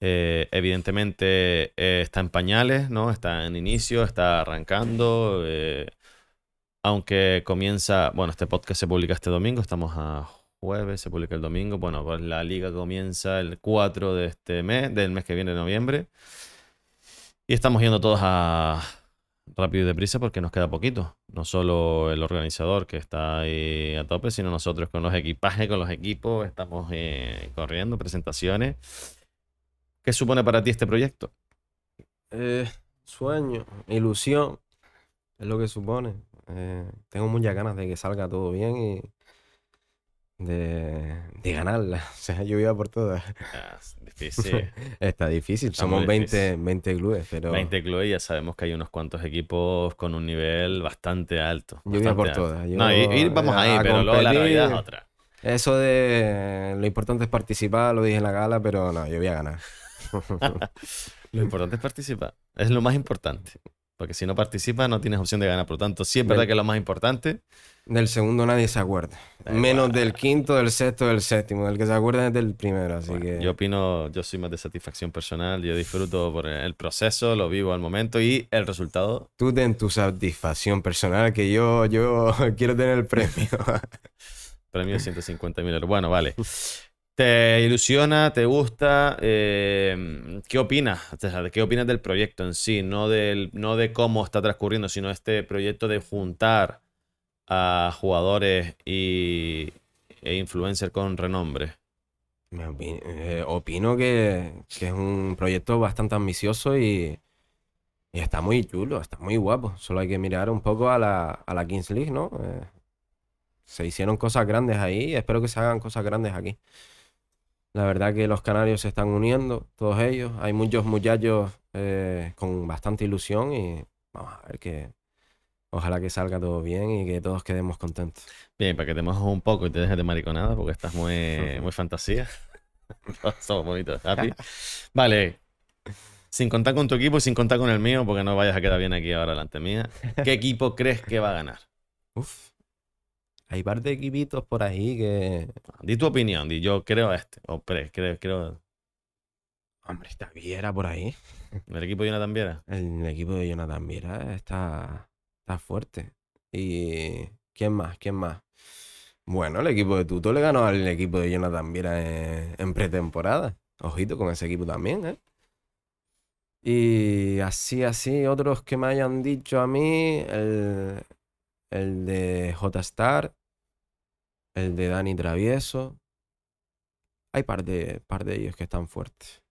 Eh, evidentemente eh, está en pañales, ¿no? Está en inicio, está arrancando. eh, aunque comienza, bueno, este podcast se publica este domingo, estamos a jueves, se publica el domingo. Bueno, pues la liga comienza el 4 de este mes, del mes que viene de noviembre. Y estamos yendo todos a rápido y deprisa porque nos queda poquito. No solo el organizador que está ahí a tope, sino nosotros con los equipajes, con los equipos, estamos eh, corriendo, presentaciones. ¿Qué supone para ti este proyecto? Eh, sueño, ilusión, es lo que supone. Eh, tengo muchas ganas de que salga todo bien y de, de ganarla. O sea, yo iba por todas. Ah, difícil. Está difícil, Está somos 20, difícil. 20 clubes, pero 20 clubes, ya sabemos que hay unos cuantos equipos con un nivel bastante alto. yo iba bastante por alto. todas. No, ir, ir vamos ahí, a pero luego la realidad es otra. Eso de lo importante es participar, lo dije en la gala, pero no, yo voy a ganar. Lo importante es participar. Es lo más importante. Porque si no participas, no tienes opción de ganar. Por lo tanto, sí es verdad que es lo más importante. Del segundo nadie se acuerda. Da Menos igual. del quinto, del sexto, del séptimo. Del que se acuerda es del primero, así Bueno, que... Yo opino, yo soy más de satisfacción personal. Yo disfruto por el proceso, lo vivo al momento y el resultado. Tú ten tu satisfacción personal, que yo, yo quiero tener el premio. Premio de 150 mil euros. Bueno, vale. ¿Te ilusiona? ¿Te gusta? Eh, ¿Qué opinas? O sea, ¿de ¿Qué opinas del proyecto en sí? No, del, no de cómo está transcurriendo, sino este proyecto de juntar a jugadores y, e influencers con renombre. Me eh, opino que, es un proyecto bastante ambicioso y, está muy chulo, está muy guapo. Solo hay que mirar un poco a la, a la Kings League, ¿no? Eh, se hicieron cosas grandes ahí y espero que se hagan cosas grandes aquí. La verdad que los canarios se están uniendo, todos ellos. Hay muchos muchachos eh, con bastante ilusión y vamos a ver que ojalá que salga todo bien y que todos quedemos contentos. Bien, para que te mojes un poco y te dejes de mariconada, porque estás muy, muy fantasía. Todos Somos bonitos, happy. Vale. Sin contar con tu equipo y sin contar con el mío, porque no vayas a quedar bien aquí ahora delante mía. ¿Qué equipo crees que va a ganar? Uf. Hay par de equipitos por ahí que... Di tu opinión, di yo creo este. O pre, creo, creo. Hombre, está Viera por ahí. El equipo de Jonathan Viera. El equipo de Jonathan Viera está, está fuerte. ¿Y quién más? ¿Quién más? Bueno, el equipo de Tuto le ganó al equipo de Jonathan Viera en, en pretemporada. Ojito con ese equipo también, ¿eh? Y así, así, otros que me hayan dicho a mí, el, el de J-Star, el de Dani Travieso. Hay par de, par de ellos que están fuertes.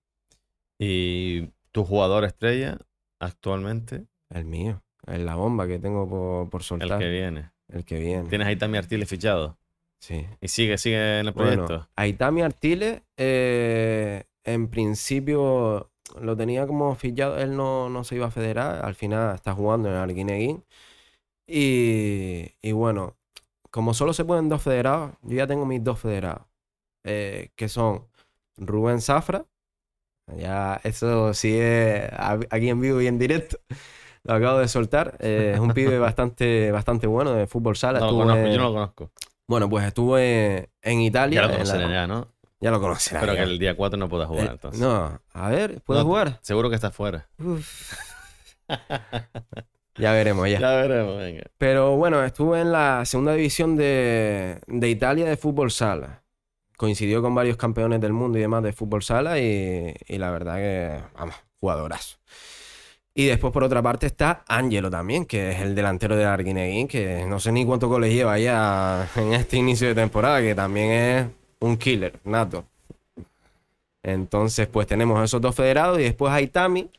Y tu jugador estrella actualmente, El mío, es la bomba que tengo por, por el soltar. que viene. El que viene. Tienes ahí también Artiles fichado. Sí. Y sigue, sigue en el proyecto. Bueno, Aitami Artiles, eh, en principio lo tenía como fichado, él no, no se iba a federar, al final está jugando en el Arguineguín. Y, y bueno, como solo se pueden dos federados, yo ya tengo mis dos federados, eh, que son Rubén Zafra, ya eso sí es a- aquí en vivo y en directo, lo acabo de soltar, eh, es un pibe bastante, bastante bueno de fútbol sala. No lo conozco, en- yo no lo conozco. bueno, pues estuve en Italia. Ya lo la- conoceré ya, ¿no? Ya lo conocerás. Espero que el día 4 no pueda jugar, Eh, entonces. No, a ver, ¿puedo No, jugar? Seguro que está fuera. Uf. ya veremos, ya. Ya veremos, venga. Pero bueno, estuve en la segunda división de, de Italia de fútbol sala. Coincidió con varios campeones del mundo y demás de fútbol sala y, y la verdad que, vamos, jugadorazo. Y después, por otra parte, está Angelo también, que es el delantero de Arguineguín, que no sé ni cuánto goles lleva ya en este inicio de temporada, que también es un killer, nato. Entonces, pues tenemos esos dos federados y después Aitami,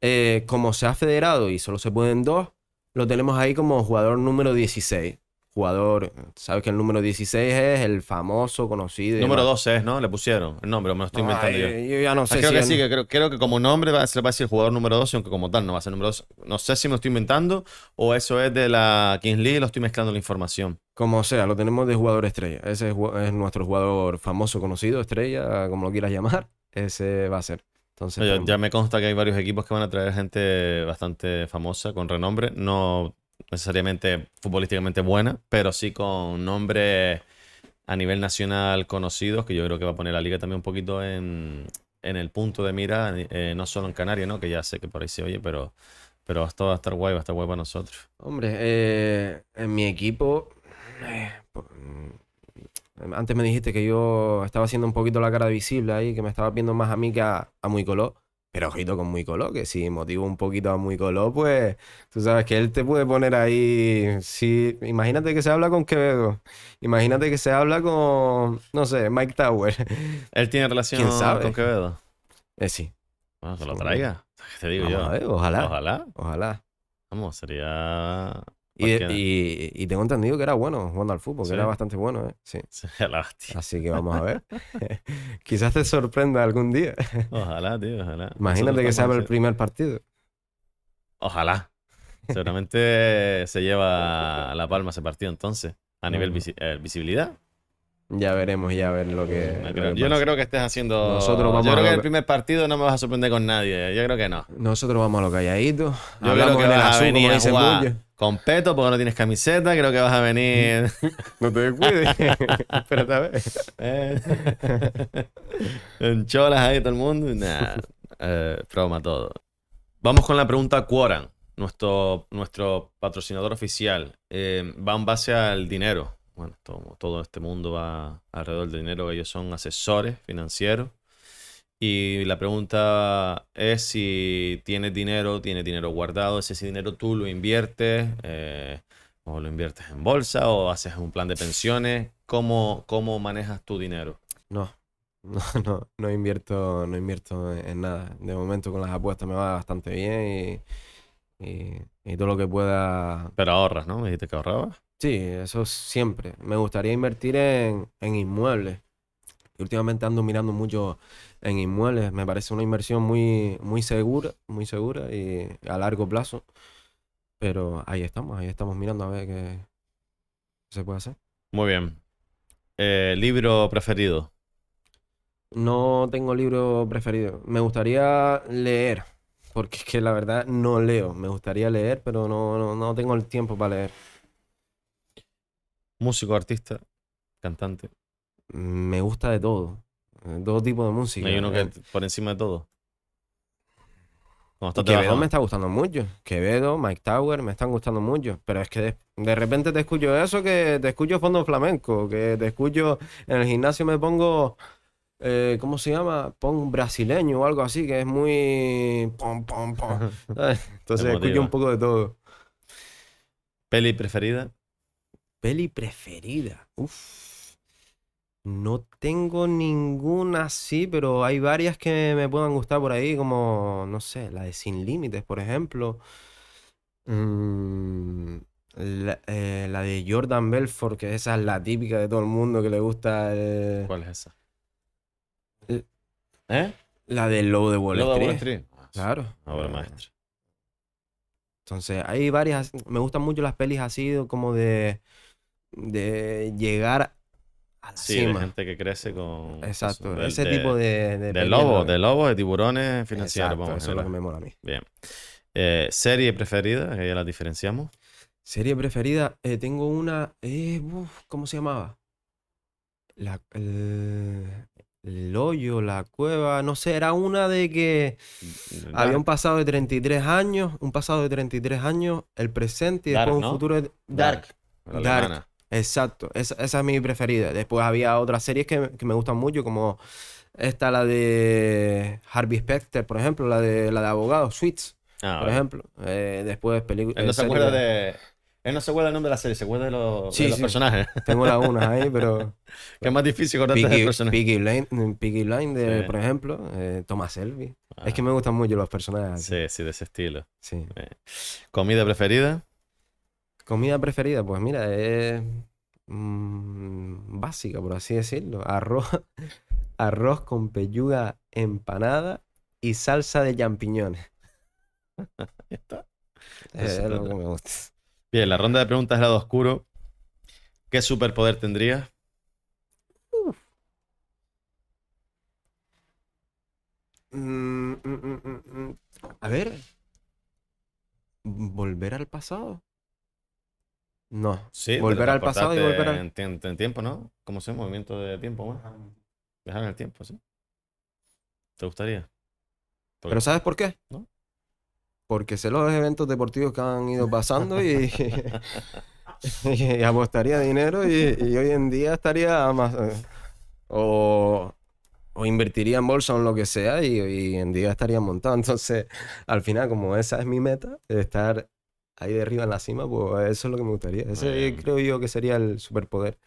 eh, como se ha federado y solo se pueden dos, lo tenemos ahí como jugador número 16. Jugador, sabes que el número 16 es el famoso, conocido. Número demás. 12 es, ¿no? Le pusieron el nombre, me lo estoy inventando yo. Yo ya no Ah, sé creo si que sí, que creo, que como nombre va a ser, va a el jugador número 12, aunque como tal no va a ser número 12. No sé si me lo estoy inventando o eso es de la Kings League y lo estoy mezclando la información. Como sea, lo tenemos de jugador estrella. Ese es, nuestro jugador famoso, conocido, estrella, como lo quieras llamar. Ese va a ser. Entonces, ya me consta que hay varios equipos que van a traer gente bastante famosa, con renombre, no necesariamente futbolísticamente buena, pero sí con nombres a nivel nacional conocidos, que yo creo que va a poner la liga también un poquito en, en el punto de mira, eh, no solo en Canarias, ¿no? que ya sé que por ahí se oye, pero, pero esto va a estar guay, va a estar guay para nosotros. Hombre, eh, en mi equipo. eh, mm, antes me dijiste que yo estaba haciendo un poquito la cara visible ahí, que me estaba viendo más a mí que a, a Muy Coló. Pero ojito con Muy Coló, que si motivo un poquito a Muy Coló, pues tú sabes que él te puede poner ahí. Si, imagínate que se habla con Quevedo. Imagínate que se habla con, no sé, Mike Tower. ¿Él tiene relación ¿Quién sabe? con Quevedo? Eh, sí. Bueno, que lo traiga. Te digo Vamos yo. a ver, ojalá. Ojalá. Ojalá. Vamos, sería. Y, y- y tengo entendido que era bueno jugando al fútbol, que era bastante bueno, ¿eh? Sí. Así que vamos a ver. Quizás te sorprenda algún día. Ojalá, tío, ojalá. Imagínate que Nosotros se abre el primer partido. Ojalá. Seguramente se lleva la palma ese partido entonces. A nivel visi- eh, visibilidad. Ya veremos, ya ver lo que. No lo creo- que yo no creo que estés haciendo. Nosotros vamos yo a creo que lo el que- primer partido no me vas a sorprender con nadie. Yo creo que no. Nosotros vamos a lo calladito. Yo Hablamos creo que vas a azul, venir como a jugar con peto porque no tienes camiseta. Creo que vas a venir. No te descuides. Espérate a ver. en cholas ahí todo el mundo. Nah, eh, broma todo. Vamos con la pregunta Quoran, nuestro, nuestro patrocinador oficial. Eh, va en base al dinero. Bueno, todo, todo este mundo va alrededor del dinero. Ellos son asesores financieros. Y la pregunta es si tienes dinero, tienes dinero guardado, si ese dinero tú lo inviertes, eh, o lo inviertes en bolsa, o haces un plan de pensiones. ¿Cómo, cómo manejas tu dinero? No. No, no, no invierto, no invierto en nada. De momento con las apuestas me va bastante bien y, y, y todo lo que pueda Pero ahorras, ¿no? Me dijiste que ahorrabas. Sí, eso siempre. Me gustaría invertir en, en inmuebles. Y últimamente ando mirando mucho en inmuebles. Me parece una inversión muy, muy segura, muy segura y a largo plazo. Pero ahí estamos, ahí estamos mirando a ver qué se puede hacer. Muy bien. Eh, ¿Libro preferido? No tengo libro preferido. Me gustaría leer, porque es que la verdad no leo. Me gustaría leer, pero no, no, no tengo el tiempo para leer. Músico, artista, cantante. Me gusta de todo. eh, Todo tipo de música. Hay uno que Eh, por encima de todo. Quevedo trabajando. me está gustando mucho. Quevedo, Mike Tower me están gustando mucho. Pero es que de, de repente te escucho eso, que te escucho fondo flamenco, que te escucho en el gimnasio me pongo, eh, ¿cómo se llama? Pon brasileño o algo así, que es muy... pom, pom, pom. Entonces escucho un poco de todo. ¿Peli preferida? Peli preferida. Uf. No tengo ninguna así, pero hay varias que me puedan gustar por ahí, como, no sé, la de Sin Límites, por ejemplo. Mm, la, eh, la de Jordan Belfort, que esa es la típica de todo el mundo que le gusta. eh, ¿Cuál es esa? Eh, ¿Eh? la de Lobo de Wall Lobo de Wall Street. Ah, Claro. Eh, maestra. Entonces, hay varias. Me gustan mucho las pelis así, como de, de llegar a la Sí, de cima. gente que crece con. Exacto, ese de- tipo de, de De lobos, de lobos, de tiburones financieros. Exacto, vamos, eso es lo que me mola a mí. Bien. Eh, ¿Serie preferida? Que ya la diferenciamos. Serie preferida, eh, tengo una. eh, uf, ¿cómo se llamaba? La, el, el hoyo, la cueva, no sé, era una de que había un pasado de 33 años, un pasado de 33 años, el presente y Dark, después un ¿no? futuro de- Dark. Dark. Exacto, esa, esa es mi preferida. Después había otras series que, que me gustan mucho, como esta, la de Harvey Specter, por ejemplo, la de la de abogado, Suits, Ah, por ejemplo. Eh, después películas. Él no se acuerda de. Él no se acuerda del nombre de la serie, se acuerda de los, Sí, de los sí. personajes. Tengo lagunas ahí, pero. que es más difícil acordarte del Peaky, personaje. Peaky Blind- Peaky Blinders, Sí. por ejemplo, eh, Thomas Shelby. Ah, Es que me gustan mucho los personajes. Sí, sí, de ese estilo. Sí. ¿Comida preferida? Comida preferida, pues mira, es mm, básica, por así decirlo. Arroz, arroz con pelluga empanada y salsa de champiñones. Está. Es lo que me gusta. Bien, la ronda de preguntas lado oscuro. ¿Qué superpoder tendrías? Mm, mm. A ver. ¿Volver al pasado? No. Sí, Volver al pasado y volver al... en, tiem- en tiempo, ¿no? ¿Cómo se? Movimiento de tiempo más. Viajar en el tiempo, sí. ¿Te gustaría? Porque- ¿Pero sabes por qué? ¿No? Porque sé los eventos deportivos que han ido pasando y, y apostaría dinero y, y hoy en día estaría más... eh, O, o invertiría en bolsa o en lo que sea y hoy en día estaría montado. Entonces, al final, como esa es mi meta, estar ahí de arriba en la cima, pues eso es lo que me gustaría. Ese bien. creo yo que sería el superpoder.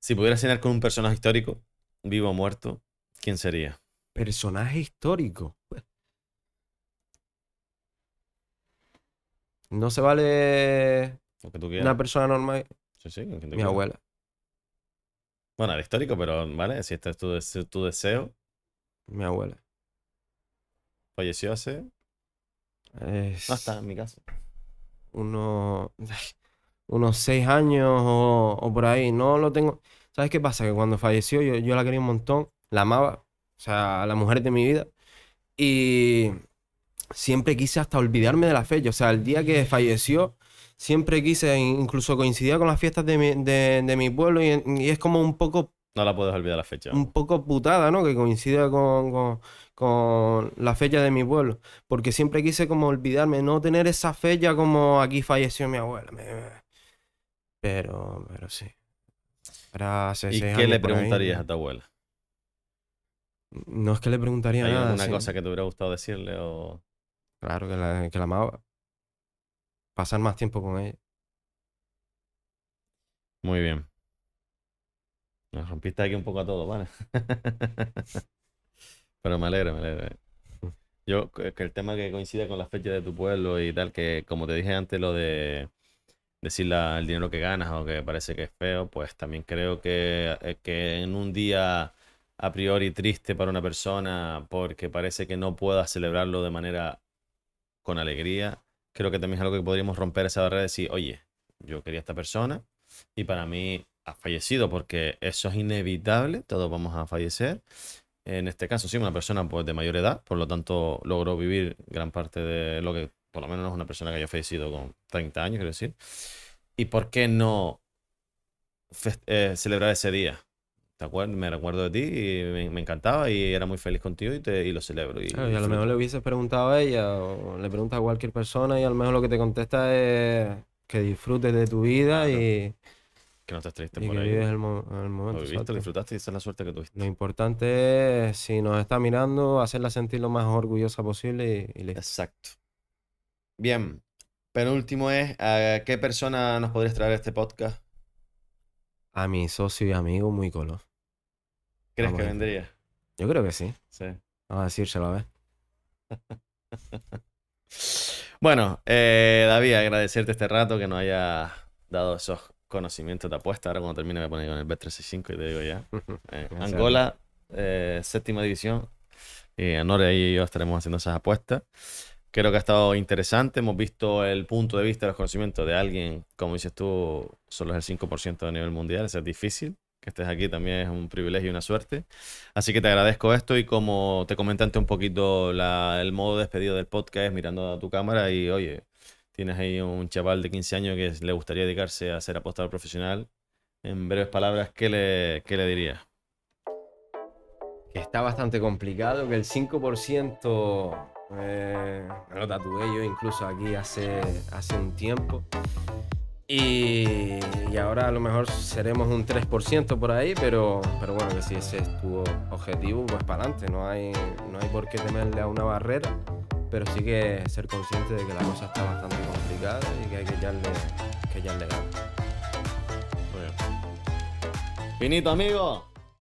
Si pudieras cenar con un personaje histórico, vivo o muerto, ¿quién sería? Personaje histórico. No se vale Lo que tú quieras. una persona normal. Sí, sí, Mi abuela. Bueno, era histórico, pero vale, si este es tu deseo, Mi abuela. falleció hace. Es No está en mi casa. unos, unos seis años o, o por ahí. No lo tengo. ¿Sabes qué pasa? Que cuando falleció yo, yo la quería un montón, la amaba, o sea, la mujer de mi vida. Y siempre quise hasta olvidarme de la fecha. O sea, el día que falleció, siempre quise, incluso coincidía con las fiestas de mi, de, de mi pueblo y, y es como un poco No la puedes olvidar la fecha. un poco putada, ¿no? Que coincida con, con- con la fecha de mi pueblo. Porque siempre quise como olvidarme, no tener esa fecha como aquí falleció mi abuela. Pero, pero sí. ¿Y qué le ahí. preguntarías a tu abuela? No es que le preguntaría ¿Hay nada. alguna sí. cosa que te hubiera gustado decirle o...? Claro que la, que la amaba. Pasar más tiempo con ella. Muy bien. Nos rompiste aquí un poco a todo, ¿vale? Pero me alegra, me alegra. Yo, que el tema que coincida con la fecha de tu pueblo y tal, que como te dije antes, lo de decir la- el dinero que ganas o que parece que es feo, pues también creo que, eh, que en un día a priori triste para una persona porque parece que no pueda celebrarlo de manera con alegría, creo que también es algo que podríamos romper esa barrera de decir, oye, yo quería a esta persona y para mí ha fallecido porque eso es inevitable, todos vamos a fallecer. En este caso, sí, una persona pues, de mayor edad, por lo tanto logró vivir gran parte de lo que, por lo menos no es una persona que haya fallecido con 30 años, quiero decir. ¿Y por qué no eh, celebrar ese día? ¿Te acuerdas? Me recuerdo de ti y me, me encantaba y era muy feliz contigo y, te, y lo celebro. Y, Claro, y a lo mejor le hubieses preguntado a ella o le preguntas a cualquier persona y a lo mejor lo que te contesta es que disfrutes de tu vida Claro, y, Que no estés triste y por que ahí. vives el, mo- el Lo momento. viviste, exacto. lo disfrutaste y esa es la suerte que tuviste. Lo importante es, si nos está mirando, hacerla sentir lo más orgullosa posible y, y listo. Exacto. Bien. Penúltimo es, ¿a qué persona nos podrías traer este podcast? A mi socio y amigo muy color. ¿Crees Vamos que vendría? Yo creo que sí. Sí. Vamos a decírselo a ver. Bueno, eh, David, agradecerte este rato que nos haya dado esos conocimientos de apuesta. Ahora cuando termine me pone con el Bet365 y te digo ya. Eh. Angola, eh, séptima división. Y Anore y yo estaremos haciendo esas apuestas. Creo que ha estado interesante. Hemos visto el punto de vista de los conocimientos de alguien, como dices tú, solo es el 5% a nivel mundial. Eso es difícil. Que estés aquí también es un privilegio y una suerte. Así que te agradezco esto y como te comenté antes un poquito la- el modo de despedido del podcast mirando a tu cámara y oye, tienes ahí un chaval de 15 años que le gustaría dedicarse a ser apostador profesional. En breves palabras, ¿qué le, qué le dirías? Que está bastante complicado, que el 5% eh, me lo tatué yo incluso aquí hace, hace un tiempo. Y, y ahora a lo mejor seremos un 3% por ahí, pero, pero bueno, que si ese es tu objetivo, pues para adelante. No hay, no hay por qué temerle a una barrera, pero sí que ser consciente de que la cosa está bastante complicada y que hay que echarle, que echarle ganas. Finito, amigo.